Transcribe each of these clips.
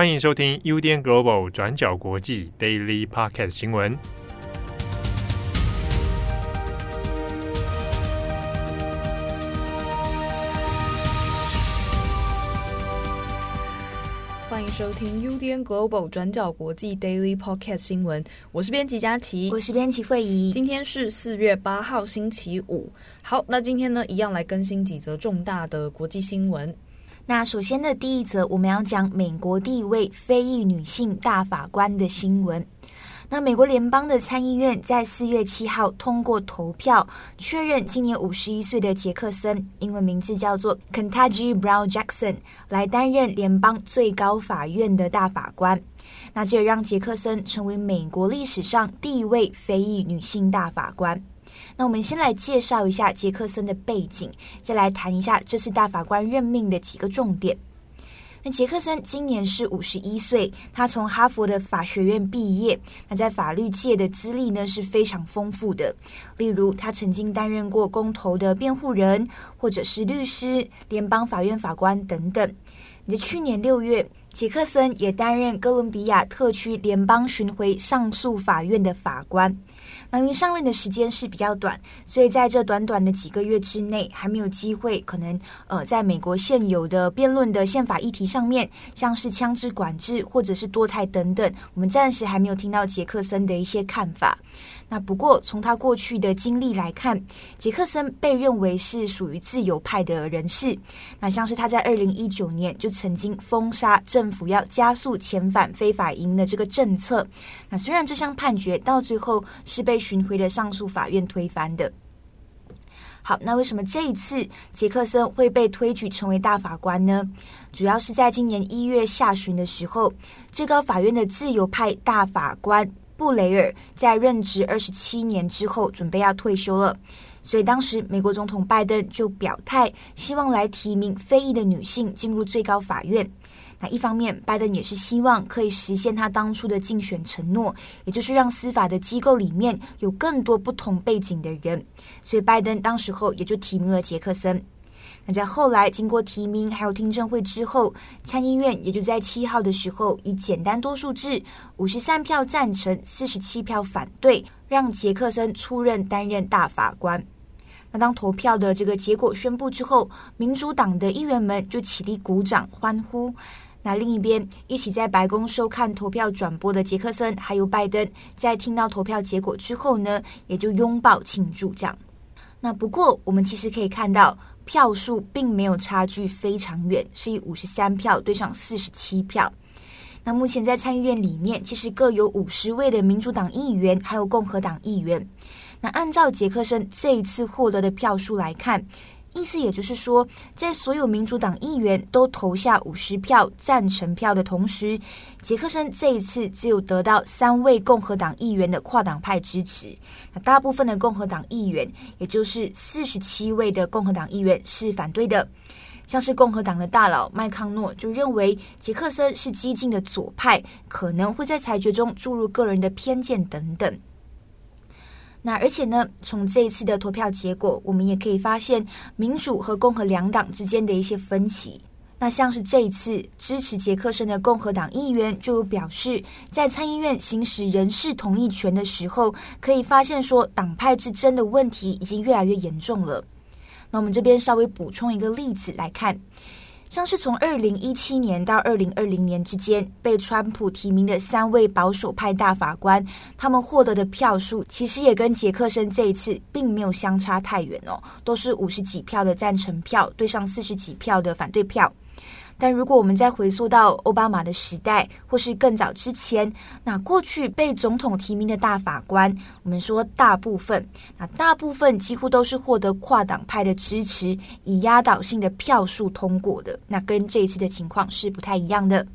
欢迎收听 UDN Global 转角国际 Daily Podcast 新闻。欢迎收听 UDN Global 转角国际 Daily Podcast 新闻。我是编辑佳琪，我是编辑慧仪。今天是四月八号，星期五。好，那今天呢，一样来更新几则重大的国际新闻。那首先的第一则，我们要讲美国第一位非裔女性大法官的新闻。那美国联邦的参议院在四月七号通过投票，确认今年五十一岁的杰克森（英文名字叫做 Ketanji Brown Jackson） 来担任联邦最高法院的大法官。那这也让杰克森成为美国历史上第一位非裔女性大法官。那我们先来介绍一下杰克森的背景，再来谈一下这次大法官任命的几个重点。那杰克森今年是五十一岁，他从哈佛的法学院毕业，那在法律界的资历呢是非常丰富的。例如，他曾经担任过公投的辩护人，或者是律师、联邦法院法官等等。你在去年六月，杰克森也担任哥伦比亚特区联邦巡回上诉法院的法官。那因为上任的时间是比较短，所以在这短短的几个月之内，还没有机会可能呃，在美国现有的辩论的宪法议题上面，像是枪支管制或者是堕胎等等，我们暂时还没有听到杰克森的一些看法。那不过，从他过去的经历来看，杰克森被认为是属于自由派的人士。那像是他在二零一九年就曾经封杀政府要加速遣返非法移民的这个政策。那虽然这项判决到最后是被巡回的上诉法院推翻的。好，那为什么这一次杰克森会被推举成为大法官呢？主要是在今年一月下旬的时候，最高法院的自由派大法官。布雷尔在任职二十七年之后，准备要退休了，所以当时美国总统拜登就表态，希望来提名非裔的女性进入最高法院。那一方面，拜登也是希望可以实现他当初的竞选承诺，也就是让司法的机构里面有更多不同背景的人。所以拜登当时候也就提名了杰克森。那在后来经过提名还有听证会之后，参议院也就在七号的时候以简单多数制，五十三票赞成，四十七票反对，让杰克森出任担任大法官。那当投票的这个结果宣布之后，民主党的议员们就起立鼓掌欢呼。那另一边一起在白宫收看投票转播的杰克森还有拜登，在听到投票结果之后呢，也就拥抱庆祝这样。那不过我们其实可以看到。票数并没有差距非常远，是以五十三票对上四十七票。那目前在参议院里面，其实各有五十位的民主党议员，还有共和党议员。那按照杰克森这一次获得的票数来看。意思也就是说，在所有民主党议员都投下五十票赞成票的同时，杰克森这一次只有得到三位共和党议员的跨党派支持。那大部分的共和党议员，也就是四十七位的共和党议员是反对的。像是共和党的大佬麦康诺就认为杰克森是激进的左派，可能会在裁决中注入个人的偏见等等。那而且呢，从这一次的投票结果，我们也可以发现民主和共和两党之间的一些分歧。那像是这一次支持杰克森的共和党议员就表示，在参议院行使人事同意权的时候，可以发现说党派之争的问题已经越来越严重了。那我们这边稍微补充一个例子来看。像是从二零一七年到二零二零年之间被川普提名的三位保守派大法官，他们获得的票数其实也跟杰克森这一次并没有相差太远哦，都是五十几票的赞成票对上四十几票的反对票。但如果我们再回溯到奥巴马的时代，或是更早之前，那过去被总统提名的大法官，我们说大部分，那大部分几乎都是获得跨党派的支持，以压倒性的票数通过的。那跟这一次的情况是不太一样的。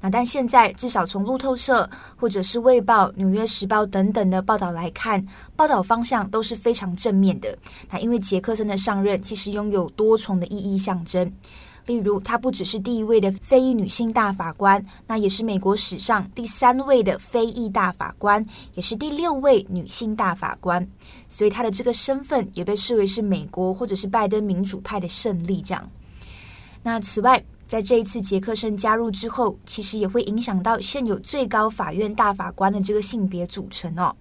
那但现在至少从路透社或者是卫报、纽约时报等等的报道来看，报道方向都是非常正面的。那因为杰克森的上任其实拥有多重的意义象征。例如，她不只是第一位的非裔女性大法官，那也是美国史上第三位的非裔大法官，也是第六位女性大法官。所以，她的这个身份也被视为是美国或者是拜登民主派的胜利。这样，那此外，在这一次杰克森加入之后，其实也会影响到现有最高法院大法官的这个性别组成哦。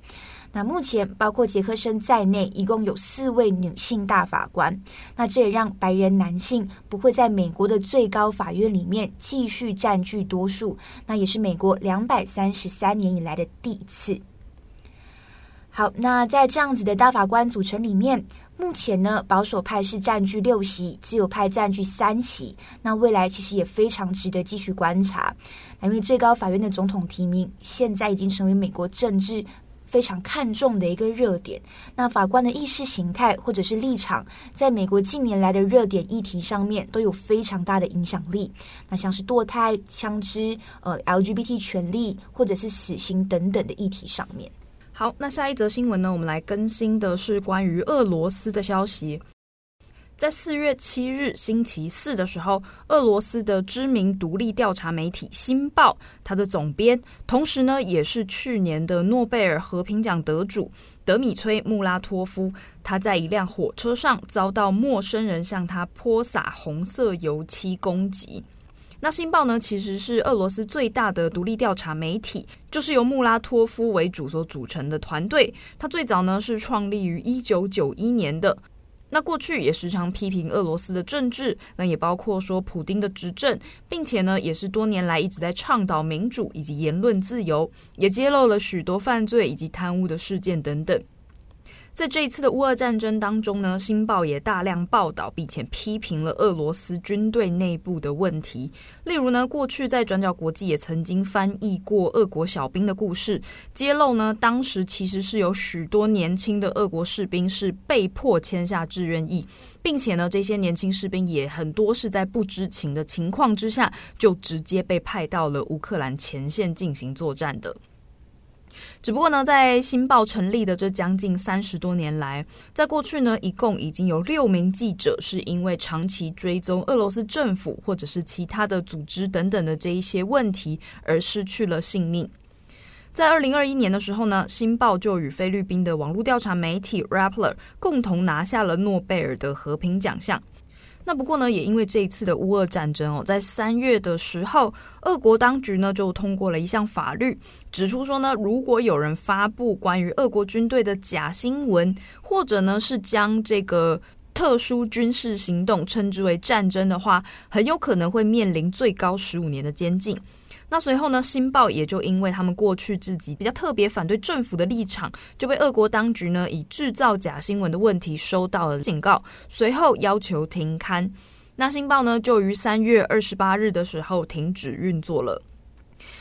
那目前包括杰克森在内，一共有四位女性大法官。那这也让白人男性不会在美国的最高法院里面继续占据多数。那也是美国两百三十三年以来的第一次。好，那在这样子的大法官组成里面，目前呢，保守派是占据六席，自由派占据三席。那未来其实也非常值得继续观察。因为最高法院的总统提名现在已经成为美国政治非常看重的一个热点，那法官的意识形态或者是立场，在美国近年来的热点议题上面都有非常大的影响力。那像是堕胎、枪支、呃 LGBT 权利或者是死刑等等的议题上面。好，那下一则新闻呢，我们来更新的是关于俄罗斯的消息。在四月七日星期四的时候，俄罗斯的知名独立调查媒体《新报》它的总编，同时呢也是去年的诺贝尔和平奖得主德米崔·穆拉托夫，他在一辆火车上遭到陌生人向他泼洒红色油漆攻击。那《新报》呢，其实是俄罗斯最大的独立调查媒体，就是由穆拉托夫为主所组成的团队。他最早呢是创立于一九九一年的。那过去也时常批评俄罗斯的政治，那也包括说普丁的执政，并且呢，也是多年来一直在倡导民主以及言论自由，也揭露了许多犯罪以及贪污的事件等等。在这一次的乌俄战争当中呢，《新报》也大量报道并且批评了俄罗斯军队内部的问题。例如呢，过去在转角国际也曾经翻译过俄国小兵的故事，揭露呢，当时其实是有许多年轻的俄国士兵是被迫签下志愿役，并且呢，这些年轻士兵也很多是在不知情的情况之下，就直接被派到了乌克兰前线进行作战的。只不过呢，在《新报》成立的这将近三十多年来，在过去呢，一共已经有六名记者是因为长期追踪俄罗斯政府或者是其他的组织等等的这一些问题而失去了性命。在二零二一年的时候呢，《新报》就与菲律宾的网络调查媒体 Rappler 共同拿下了诺贝尔的和平奖项。那不过呢，也因为这一次的乌俄战争哦，在三月的时候，俄国当局呢就通过了一项法律，指出说呢，如果有人发布关于俄国军队的假新闻，或者呢是将这个特殊军事行动称之为战争的话，很有可能会面临最高十五年的监禁。那随后呢，新报也就因为他们过去自己比较特别反对政府的立场，就被俄国当局呢以制造假新闻的问题收到了警告，随后要求停刊。那新报呢就于三月二十八日的时候停止运作了。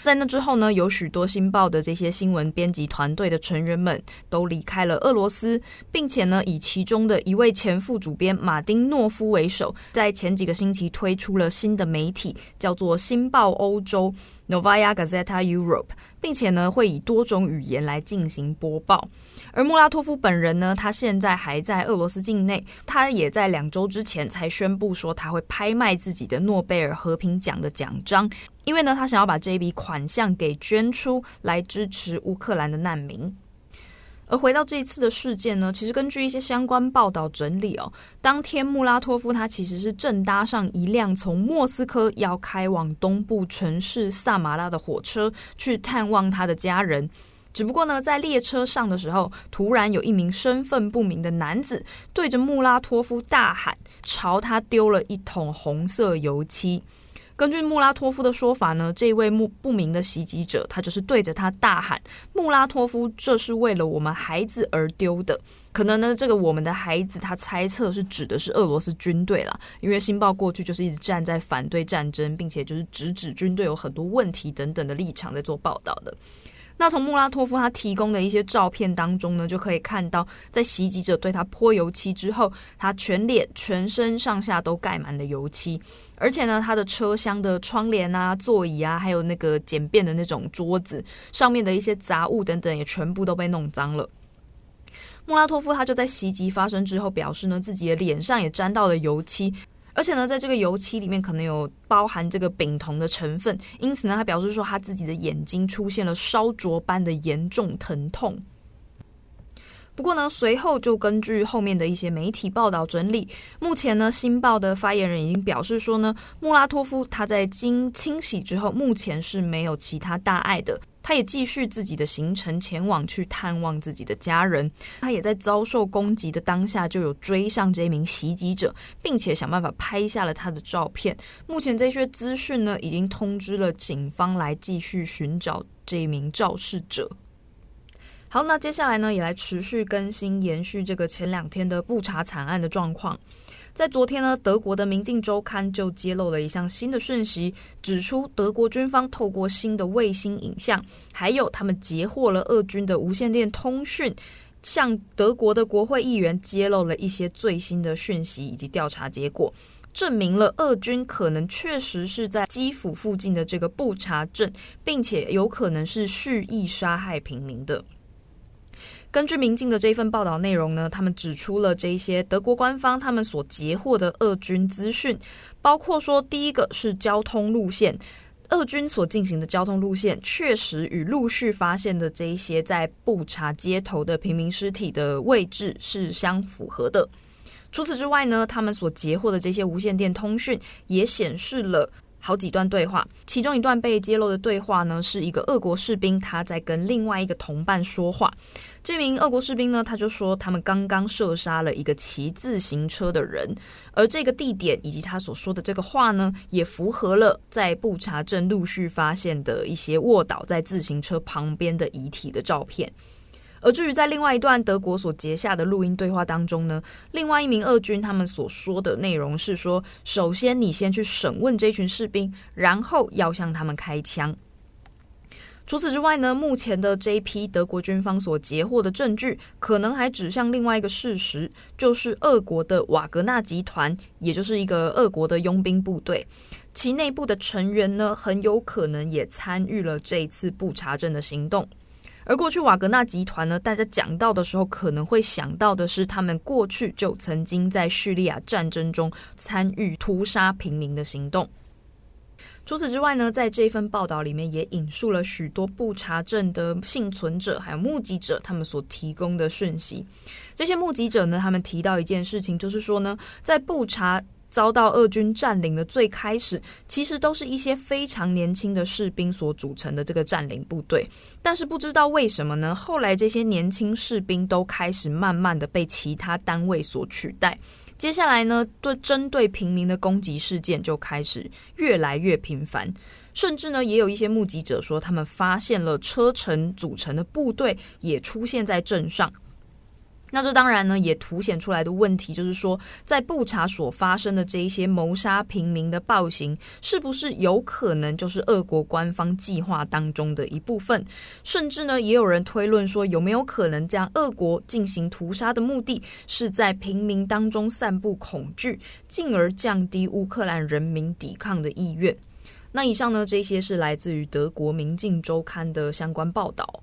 在那之后呢，有许多新报的这些新闻编辑团队的成员们都离开了俄罗斯，并且呢，以其中的一位前副主编马丁诺夫为首，在前几个星期推出了新的媒体，叫做《新报欧洲》（Novaya Gazeta Europe），并且呢，会以多种语言来进行播报。而穆拉托夫本人呢，他现在还在俄罗斯境内，他也在两周之前才宣布说他会拍卖自己的诺贝尔和平奖的奖章，因为呢，他想要把这一笔款项给捐出来支持乌克兰的难民。而回到这一次的事件呢，其实根据一些相关报道整理哦，当天穆拉托夫他其实是正搭上一辆从莫斯科要开往东部城市萨马拉的火车，去探望他的家人。只不过呢，在列车上的时候，突然有一名身份不明的男子对着穆拉托夫大喊，朝他丢了一桶红色油漆。根据穆拉托夫的说法呢，这位不不明的袭击者，他就是对着他大喊：“穆拉托夫，这是为了我们孩子而丢的。”可能呢，这个我们的孩子，他猜测是指的是俄罗斯军队啦，因为《新报》过去就是一直站在反对战争，并且就是直指军队有很多问题等等的立场在做报道的。那从穆拉托夫他提供的一些照片当中呢，就可以看到，在袭击者对他泼油漆之后，他全脸、全身上下都盖满了油漆，而且呢，他的车厢的窗帘啊、座椅啊，还有那个简便的那种桌子上面的一些杂物等等，也全部都被弄脏了。穆拉托夫他就在袭击发生之后表示呢，自己的脸上也沾到了油漆。而且呢，在这个油漆里面可能有包含这个丙酮的成分，因此呢，他表示说他自己的眼睛出现了烧灼般的严重疼痛。不过呢，随后就根据后面的一些媒体报道整理，目前呢，《新报》的发言人已经表示说呢，穆拉托夫他在经清洗之后，目前是没有其他大碍的。他也继续自己的行程前往去探望自己的家人。他也在遭受攻击的当下就有追上这名袭击者，并且想办法拍下了他的照片。目前这些资讯呢，已经通知了警方来继续寻找这名肇事者。好，那接下来呢，也来持续更新，延续这个前两天的布查惨案的状况。在昨天呢，德国的《明镜周刊》就揭露了一项新的讯息，指出德国军方透过新的卫星影像，还有他们截获了俄军的无线电通讯，向德国的国会议员揭露了一些最新的讯息以及调查结果，证明了俄军可能确实是在基辅附近的这个布查镇，并且有可能是蓄意杀害平民的。根据明镜的这份报道内容呢，他们指出了这一些德国官方他们所截获的俄军资讯，包括说第一个是交通路线，俄军所进行的交通路线确实与陆续发现的这一些在布查街头的平民尸体的位置是相符合的。除此之外呢，他们所截获的这些无线电通讯也显示了。好几段对话，其中一段被揭露的对话呢，是一个俄国士兵他在跟另外一个同伴说话。这名俄国士兵呢，他就说他们刚刚射杀了一个骑自行车的人，而这个地点以及他所说的这个话呢，也符合了在布查镇陆续发现的一些卧倒在自行车旁边的遗体的照片。而至于在另外一段德国所截下的录音对话当中呢，另外一名俄军他们所说的内容是说：首先你先去审问这群士兵，然后要向他们开枪。除此之外呢，目前的这一批德国军方所截获的证据，可能还指向另外一个事实，就是俄国的瓦格纳集团，也就是一个俄国的佣兵部队，其内部的成员呢，很有可能也参与了这一次布查证的行动。而过去瓦格纳集团呢，大家讲到的时候，可能会想到的是，他们过去就曾经在叙利亚战争中参与屠杀平民的行动。除此之外呢，在这份报道里面也引述了许多布查镇的幸存者还有目击者他们所提供的讯息。这些目击者呢，他们提到一件事情，就是说呢，在布查。遭到俄军占领的最开始，其实都是一些非常年轻的士兵所组成的这个占领部队。但是不知道为什么呢？后来这些年轻士兵都开始慢慢的被其他单位所取代。接下来呢，对针对平民的攻击事件就开始越来越频繁，甚至呢，也有一些目击者说，他们发现了车臣组成的部队也出现在镇上。那这当然呢，也凸显出来的问题就是说，在布查所发生的这一些谋杀平民的暴行，是不是有可能就是俄国官方计划当中的一部分？甚至呢，也有人推论说，有没有可能这样，俄国进行屠杀的目的是在平民当中散布恐惧，进而降低乌克兰人民抵抗的意愿？那以上呢，这些是来自于德国《明镜周刊》的相关报道。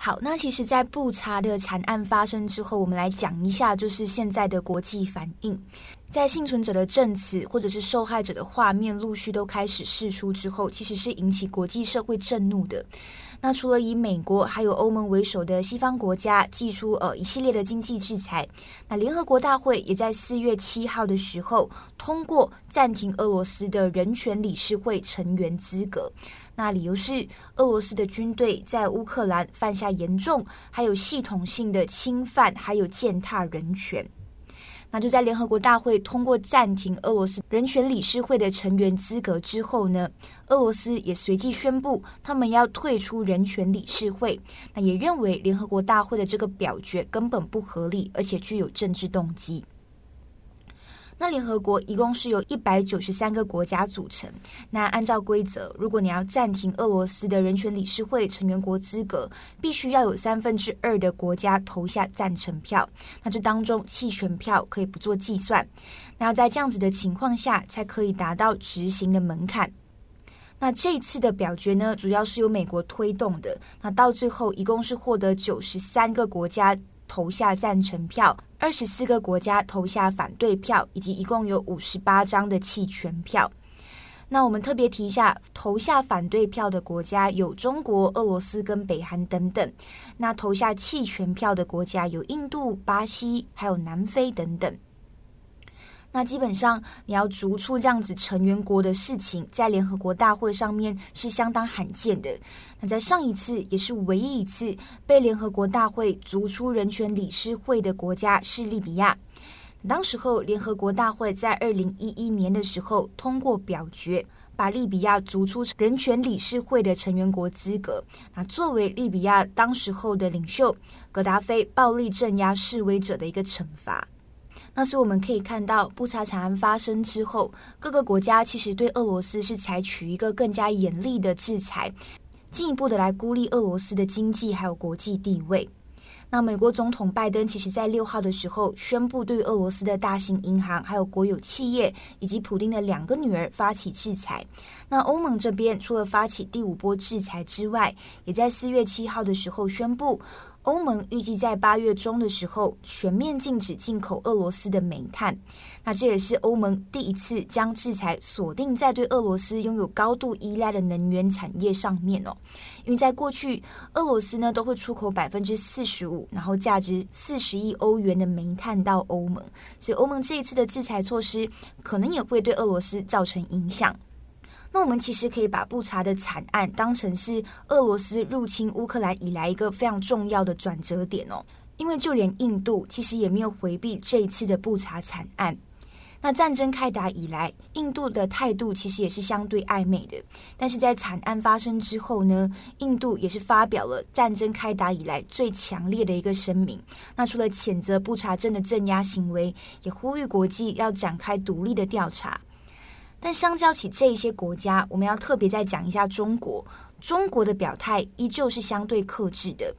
好，那其实，在布查的惨案发生之后，我们来讲一下，就是现在的国际反应。在幸存者的证词或者是受害者的画面陆续都开始释出之后，其实是引起国际社会震怒的。那除了以美国还有欧盟为首的西方国家祭出呃一系列的经济制裁，那联合国大会也在四月七号的时候通过暂停俄罗斯的人权理事会成员资格。那理由是俄罗斯的军队在乌克兰犯下严重还有系统性的侵犯，还有践踏人权。那就在联合国大会通过暂停俄罗斯人权理事会的成员资格之后呢，俄罗斯也随即宣布他们要退出人权理事会。那也认为联合国大会的这个表决根本不合理，而且具有政治动机。那联合国一共是由一百九十三个国家组成。那按照规则，如果你要暂停俄罗斯的人权理事会成员国资格，必须要有三分之二的国家投下赞成票。那这当中弃权票可以不做计算。那要在这样子的情况下，才可以达到执行的门槛。那这次的表决呢，主要是由美国推动的。那到最后，一共是获得九十三个国家投下赞成票。二十四个国家投下反对票，以及一共有五十八张的弃权票。那我们特别提一下，投下反对票的国家有中国、俄罗斯跟北韩等等。那投下弃权票的国家有印度、巴西，还有南非等等。那基本上，你要逐出这样子成员国的事情，在联合国大会上面是相当罕见的。那在上一次也是唯一一次被联合国大会逐出人权理事会的国家是利比亚。当时候，联合国大会在二零一一年的时候通过表决，把利比亚逐出人权理事会的成员国资格。那作为利比亚当时候的领袖格达菲暴力镇压示威者的一个惩罚。那所以我们可以看到，布查惨案发生之后，各个国家其实对俄罗斯是采取一个更加严厉的制裁，进一步的来孤立俄罗斯的经济还有国际地位。那美国总统拜登其实在六号的时候宣布，对俄罗斯的大型银行、还有国有企业以及普丁的两个女儿发起制裁。那欧盟这边除了发起第五波制裁之外，也在四月七号的时候宣布。欧盟预计在八月中的时候全面禁止进口俄罗斯的煤炭，那这也是欧盟第一次将制裁锁定在对俄罗斯拥有高度依赖的能源产业上面哦。因为在过去，俄罗斯呢都会出口百分之四十五，然后价值四十亿欧元的煤炭到欧盟，所以欧盟这一次的制裁措施可能也会对俄罗斯造成影响。那我们其实可以把布查的惨案当成是俄罗斯入侵乌克兰以来一个非常重要的转折点哦，因为就连印度其实也没有回避这一次的布查惨案。那战争开打以来，印度的态度其实也是相对暧昧的，但是在惨案发生之后呢，印度也是发表了战争开打以来最强烈的一个声明。那除了谴责布查镇的镇压行为，也呼吁国际要展开独立的调查。但相较起这一些国家，我们要特别再讲一下中国。中国的表态依旧是相对克制的。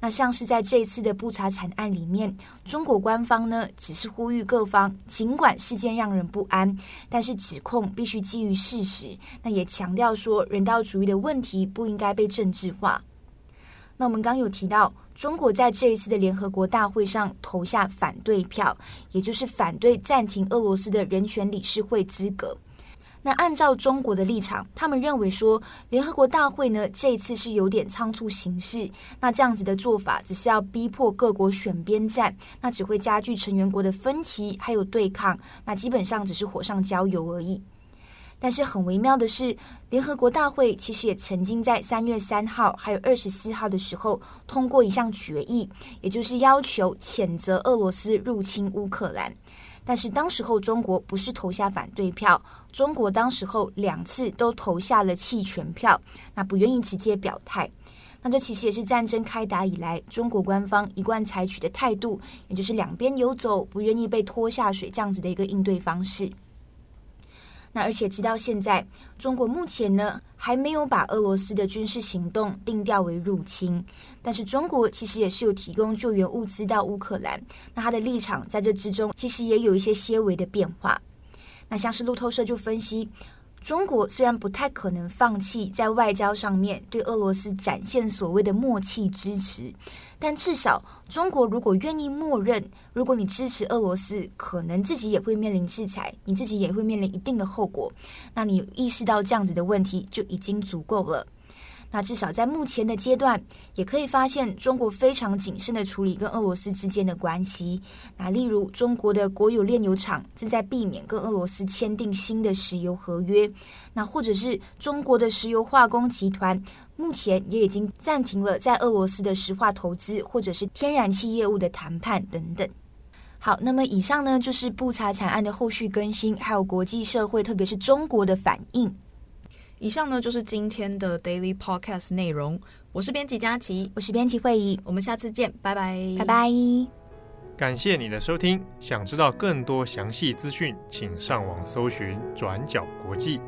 那像是在这一次的布查惨案里面，中国官方呢只是呼吁各方，尽管事件让人不安，但是指控必须基于事实。那也强调说，人道主义的问题不应该被政治化。那我们刚有提到，中国在这一次的联合国大会上投下反对票，也就是反对暂停俄罗斯的人权理事会资格。那按照中国的立场，他们认为说，联合国大会呢这一次是有点仓促行事，那这样子的做法只是要逼迫各国选边站，那只会加剧成员国的分歧还有对抗，那基本上只是火上浇油而已。但是很微妙的是，联合国大会其实也曾经在三月三号还有二十四号的时候通过一项决议，也就是要求谴责俄罗斯入侵乌克兰。但是当时候中国不是投下反对票，中国当时候两次都投下了弃权票，那不愿意直接表态。那这其实也是战争开打以来中国官方一贯采取的态度，也就是两边游走，不愿意被拖下水这样子的一个应对方式。那而且直到现在，中国目前呢还没有把俄罗斯的军事行动定调为入侵，但是中国其实也是有提供救援物资到乌克兰。那它的立场在这之中其实也有一些些微的变化。那像是路透社就分析。中国虽然不太可能放弃在外交上面对俄罗斯展现所谓的默契支持，但至少中国如果愿意默认，如果你支持俄罗斯，可能自己也会面临制裁，你自己也会面临一定的后果，那你意识到这样子的问题就已经足够了。那至少在目前的阶段，也可以发现中国非常谨慎的处理跟俄罗斯之间的关系。那例如，中国的国有炼油厂正在避免跟俄罗斯签订新的石油合约。那或者是中国的石油化工集团，目前也已经暂停了在俄罗斯的石化投资或者是天然气业务的谈判等等。好，那么以上呢就是布查惨案的后续更新，还有国际社会，特别是中国的反应。以上呢就是今天的 Daily Podcast 内容。我是编辑佳琪，我是编辑会议，我们下次见，拜拜，拜拜。感谢你的收听。想知道更多详细资讯，请上网搜寻转角国际。